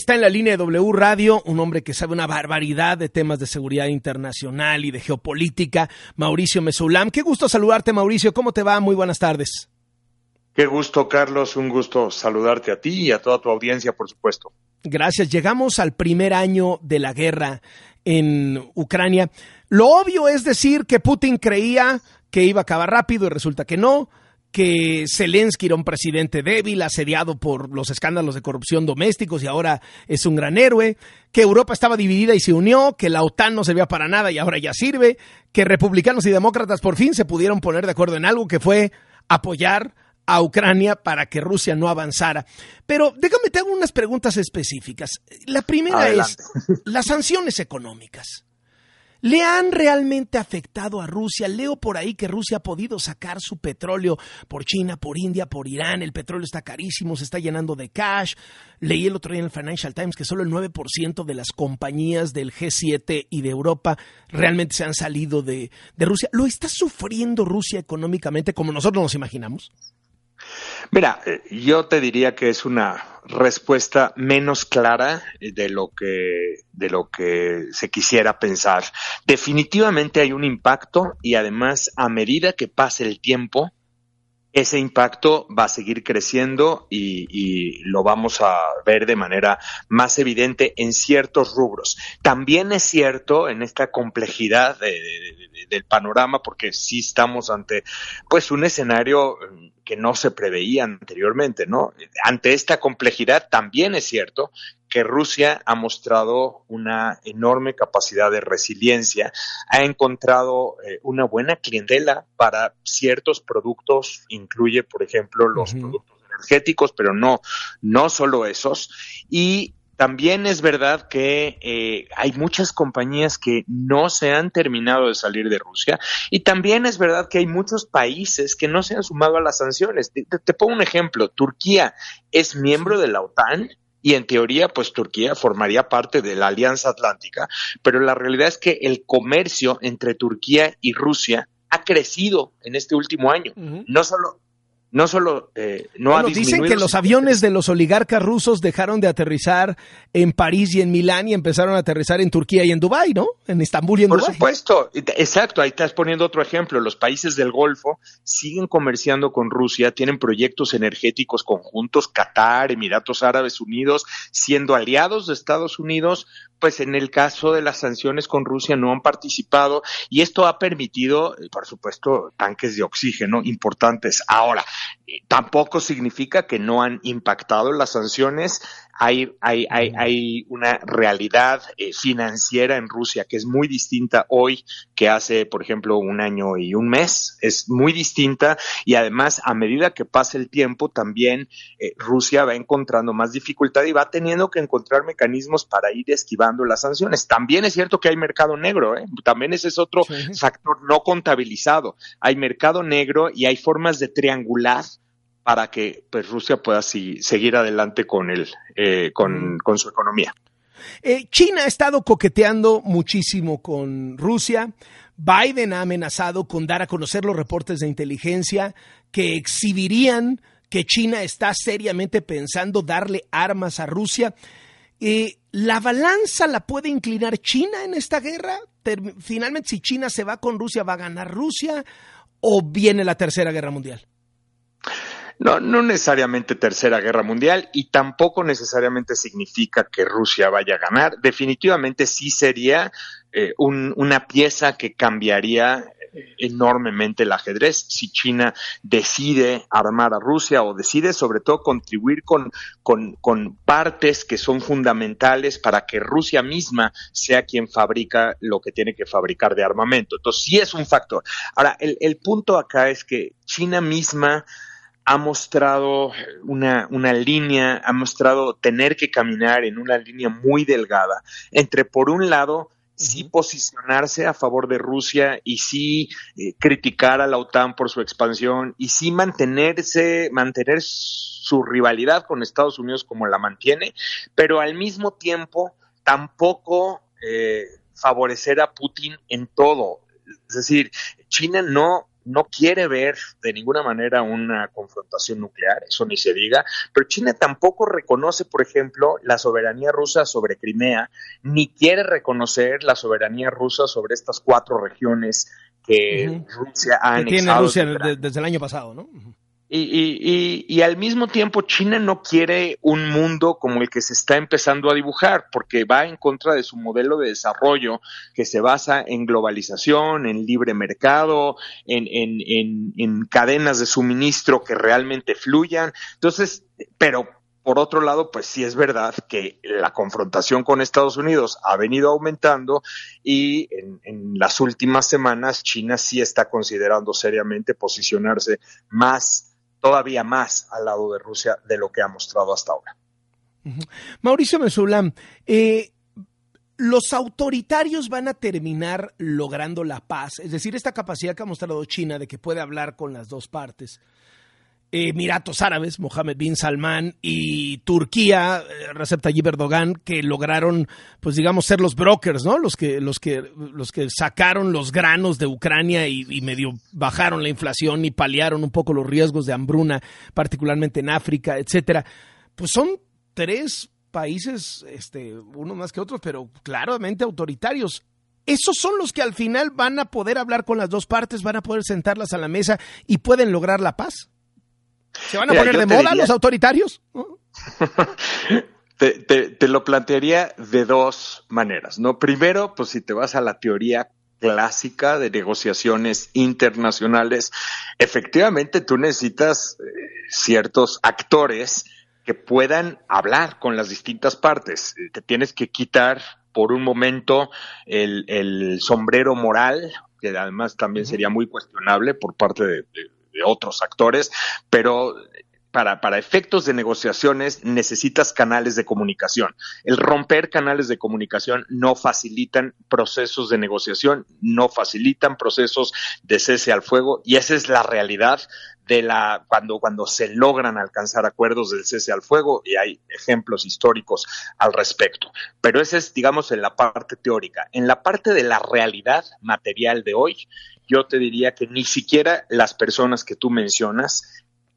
Está en la línea de W Radio, un hombre que sabe una barbaridad de temas de seguridad internacional y de geopolítica, Mauricio Mesulam. Qué gusto saludarte, Mauricio. ¿Cómo te va? Muy buenas tardes. Qué gusto, Carlos. Un gusto saludarte a ti y a toda tu audiencia, por supuesto. Gracias. Llegamos al primer año de la guerra en Ucrania. Lo obvio es decir que Putin creía que iba a acabar rápido y resulta que no que Zelensky era un presidente débil, asediado por los escándalos de corrupción domésticos y ahora es un gran héroe, que Europa estaba dividida y se unió, que la OTAN no servía para nada y ahora ya sirve, que republicanos y demócratas por fin se pudieron poner de acuerdo en algo que fue apoyar a Ucrania para que Rusia no avanzara. Pero déjame te hago unas preguntas específicas. La primera es las sanciones económicas. ¿Le han realmente afectado a Rusia? Leo por ahí que Rusia ha podido sacar su petróleo por China, por India, por Irán. El petróleo está carísimo, se está llenando de cash. Leí el otro día en el Financial Times que solo el 9% de las compañías del G7 y de Europa realmente se han salido de, de Rusia. ¿Lo está sufriendo Rusia económicamente como nosotros nos imaginamos? Mira, eh, yo te diría que es una respuesta menos clara de lo que de lo que se quisiera pensar. Definitivamente hay un impacto y además a medida que pase el tiempo ese impacto va a seguir creciendo y, lo vamos a ver de manera más evidente en ciertos rubros. También es cierto en esta complejidad de, de, de, del panorama, porque sí estamos ante pues un escenario que no se preveía anteriormente, ¿no? Ante esta complejidad también es cierto que Rusia ha mostrado una enorme capacidad de resiliencia, ha encontrado eh, una buena clientela para ciertos productos, incluye, por ejemplo, los uh -huh. productos energéticos, pero no, no solo esos, y también es verdad que eh, hay muchas compañías que no se han terminado de salir de Rusia y también es verdad que hay muchos países que no se han sumado a las sanciones. Te, te, te pongo un ejemplo. Turquía es miembro de la OTAN y en teoría pues Turquía formaría parte de la Alianza Atlántica, pero la realidad es que el comercio entre Turquía y Rusia ha crecido en este último año. Uh -huh. No solo no solo eh, no bueno, ha dicen que los aviones de los oligarcas rusos dejaron de aterrizar en París y en Milán y empezaron a aterrizar en Turquía y en Dubái, ¿no? En Estambul y en Por Dubái. supuesto, exacto, ahí estás poniendo otro ejemplo. Los países del Golfo siguen comerciando con Rusia, tienen proyectos energéticos conjuntos, Qatar, Emiratos Árabes Unidos, siendo aliados de Estados Unidos, pues en el caso de las sanciones con Rusia no han participado y esto ha permitido, por supuesto, tanques de oxígeno importantes. Ahora, tampoco significa que no han impactado las sanciones. Hay, hay, hay, hay una realidad eh, financiera en Rusia que es muy distinta hoy que hace, por ejemplo, un año y un mes. Es muy distinta y además, a medida que pasa el tiempo, también eh, Rusia va encontrando más dificultad y va teniendo que encontrar mecanismos para ir esquivando las sanciones. También es cierto que hay mercado negro, ¿eh? también ese es otro sí. factor no contabilizado. Hay mercado negro y hay formas de triangular para que pues, Rusia pueda si, seguir adelante con, el, eh, con, con, su economía. Eh, China ha estado coqueteando muchísimo con Rusia. Biden ha amenazado con dar a conocer los reportes de inteligencia que exhibirían que China está seriamente pensando darle armas a Rusia. Eh, ¿La balanza la puede inclinar China en esta guerra? Finalmente, si China se va con Rusia, ¿va a ganar Rusia o viene la Tercera Guerra Mundial? No, no necesariamente tercera guerra mundial y tampoco necesariamente significa que Rusia vaya a ganar. Definitivamente sí sería eh, un, una pieza que cambiaría enormemente el ajedrez si China decide armar a Rusia o decide sobre todo contribuir con, con, con, partes que son fundamentales para que Rusia misma sea quien fabrica lo que tiene que fabricar de armamento. Entonces sí es un factor. Ahora, el, el punto acá es que China misma ha mostrado una, una, línea, ha mostrado tener que caminar en una línea muy delgada entre, por un lado, sí posicionarse a favor de Rusia y sí eh, criticar a la OTAN por su expansión y sí mantenerse, mantener su rivalidad con Estados Unidos como la mantiene, pero al mismo tiempo tampoco eh, favorecer a Putin en todo. Es decir, China no no quiere ver de ninguna manera una confrontación nuclear, eso ni se diga, pero China tampoco reconoce, por ejemplo, la soberanía rusa sobre Crimea, ni quiere reconocer la soberanía rusa sobre estas cuatro regiones que Rusia ha que tiene Rusia desde el año pasado, ¿no? Y, y, al mismo tiempo China no quiere un mundo como el que se está empezando a dibujar, porque va en contra de su modelo de desarrollo que se basa en globalización, en libre mercado, en, en, en cadenas de suministro que realmente fluyan. Entonces, pero por otro lado, pues sí es verdad que la confrontación con Estados Unidos ha venido aumentando y en, en, las últimas semanas China sí está considerando seriamente posicionarse más todavía más al lado de Rusia de lo que ha mostrado hasta ahora. Mauricio Mesulam, eh, los autoritarios van a terminar logrando la paz, es decir, esta capacidad que ha mostrado China de que puede hablar con las dos partes. Emiratos Árabes, Mohammed bin Salman, y Turquía, eh, Recep Tayyip Erdogan, que lograron, pues digamos, ser los brokers, ¿no? Los que, los que, los que sacaron los granos de Ucrania y, medio bajaron la inflación y paliaron un poco los riesgos de hambruna, particularmente en África, etcétera. Pues son tres países, este, uno más que otros, pero claramente autoritarios esos son los que al final van a poder hablar con las dos partes, van a poder sentarlas a la mesa y pueden lograr la paz. ¿Se van a poner de moda los autoritarios? te, lo plantearía de dos maneras, ¿no? Primero, pues si te vas a la teoría clásica de negociaciones internacionales, efectivamente tú necesitas eh, ciertos actores que puedan hablar con las distintas partes. Te tienes que quitar por un momento el, sombrero moral, que además también sería muy cuestionable por parte de de otros actores, pero para, para, efectos de negociaciones necesitas canales de comunicación. El romper canales de comunicación no facilitan procesos de negociación, no facilitan procesos de cese al fuego y esa es la realidad de la cuando cuando se logran alcanzar acuerdos del cese al fuego y hay ejemplos históricos al respecto. Pero esa es digamos en la parte teórica. En la parte de la realidad material de hoy, yo te diría que ni siquiera las personas que tú mencionas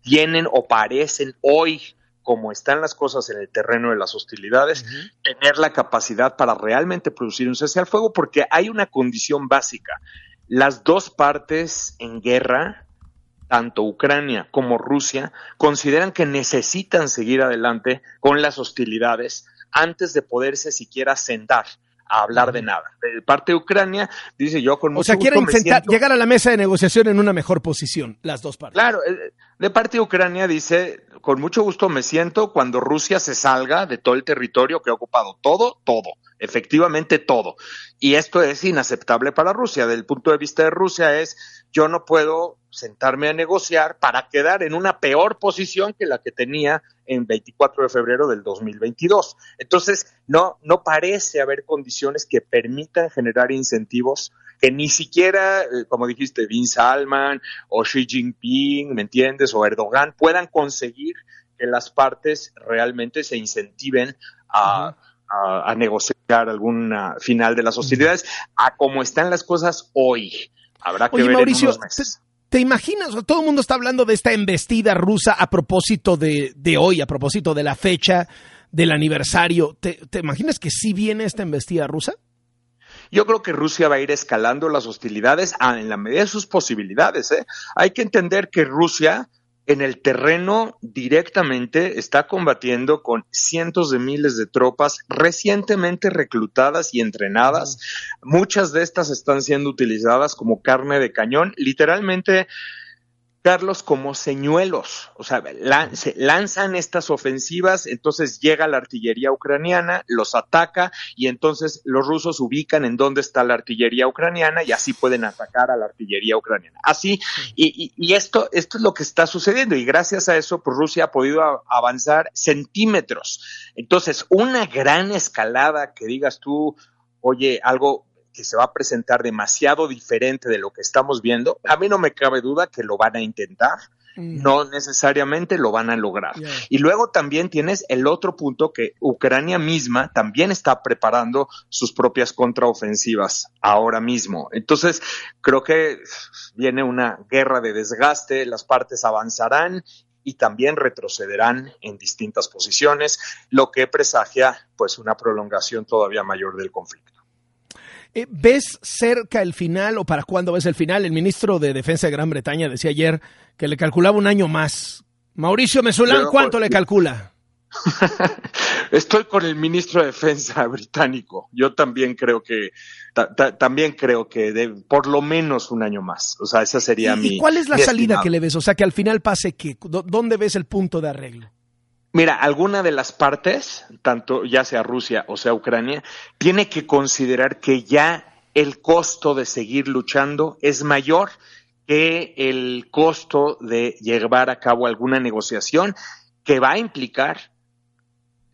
tienen o parecen hoy como están las cosas en el terreno de las hostilidades, tener la capacidad para realmente producir un cese al fuego, porque hay una condición básica. Las dos partes en guerra, tanto Ucrania como Rusia, consideran que necesitan seguir adelante con las hostilidades antes de poderse siquiera sentar a hablar de nada. De parte de Ucrania, dice yo con mucho O sea, quieren llegar a la mesa de negociación en una mejor posición, las dos partes. Claro, eh, de parte de Ucrania dice, con mucho gusto me siento cuando Rusia se salga de todo el territorio que ha ocupado, todo, todo, efectivamente todo. Y esto es inaceptable para Rusia. Del punto de vista de Rusia es, yo no puedo sentarme a negociar para quedar en una peor posición que la que tenía en 24 de febrero del 2022. Entonces, no, no parece haber condiciones que permitan generar incentivos que ni siquiera, eh, como dijiste, Bin Salman o Xi Jinping, ¿me entiendes? O Erdogan puedan conseguir que las partes realmente se incentiven a, negociar algún final de las hostilidades, a cómo están las cosas hoy. Habrá que ver Mauricio, ¿Te imaginas? Todo el mundo está hablando de esta embestida rusa a propósito de, hoy, a propósito de la fecha del aniversario. ¿Te, ¿Te, imaginas que sí viene esta embestida rusa? Yo creo que Rusia va a ir escalando las hostilidades en la medida de sus posibilidades. ¿eh? Hay que entender que Rusia en el terreno directamente está combatiendo con cientos de miles de tropas recientemente reclutadas y entrenadas. Muchas de estas están siendo utilizadas como carne de cañón. Literalmente Como señuelos, o sea, se lanzan estas ofensivas, entonces llega la artillería ucraniana, los ataca y entonces los rusos ubican en dónde está la artillería ucraniana y así pueden atacar a la artillería ucraniana. Así, y, y, esto, esto es lo que está sucediendo y gracias a eso, pues Rusia ha podido avanzar centímetros. Entonces, una gran escalada que digas tú, oye, algo que se va a presentar demasiado diferente de lo que estamos viendo, a mí no me cabe duda que lo van a intentar. mm. no necesariamente lo van a lograr. Y luego también tienes el otro punto que Ucrania misma también está preparando sus propias contraofensivas ahora mismo. Entonces, creo que viene una guerra de desgaste, las partes avanzarán y también retrocederán en distintas posiciones, lo que presagia pues una prolongación todavía mayor del conflicto. Eh, ¿Ves cerca el final o para cuándo ves el final? El ministro de Defensa de Gran Bretaña decía ayer que le calculaba un año más. Mauricio Mesolán, ¿cuánto le calcula? Estoy con el ministro de Defensa británico. Yo también creo que también creo que de, por lo menos un año más. O sea, esa sería mi. ¿Y cuál es la salida que le ves? O sea, que al final pase qué? ¿Dónde ves el punto de arreglo? Mira, alguna de las partes, tanto ya sea Rusia o sea Ucrania, tiene que considerar que ya el costo de seguir luchando es mayor que el costo de llevar a cabo alguna negociación que va a implicar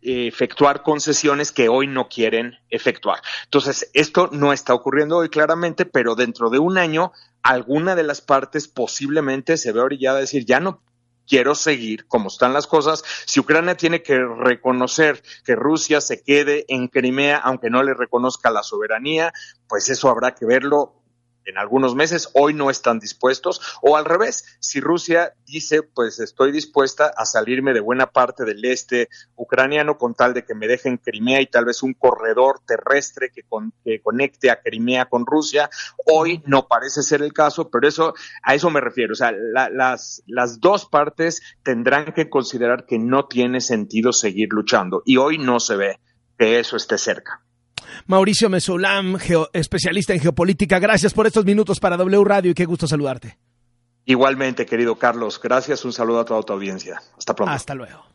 efectuar concesiones que hoy no quieren efectuar. Entonces, esto no está ocurriendo hoy claramente, pero dentro de un año, alguna de las partes posiblemente se ve orillada a decir, ya no quiero seguir como están las cosas. Si Ucrania tiene que reconocer que Rusia se quede en Crimea, aunque no le reconozca la soberanía, pues eso habrá que verlo en algunos meses, hoy no están dispuestos, o al revés, si Rusia dice, pues estoy dispuesta a salirme de buena parte del este ucraniano con tal de que me dejen Crimea y tal vez un corredor terrestre que, conecte a Crimea con Rusia, hoy no parece ser el caso, pero eso, a eso me refiero, o sea, las dos partes tendrán que considerar que no tiene sentido seguir luchando, y hoy no se ve que eso esté cerca. Mauricio Mesolam, especialista en geopolítica. Gracias por estos minutos para W Radio y qué gusto saludarte. Igualmente, querido Carlos. Gracias. Un saludo a toda tu audiencia. Hasta pronto. Hasta luego.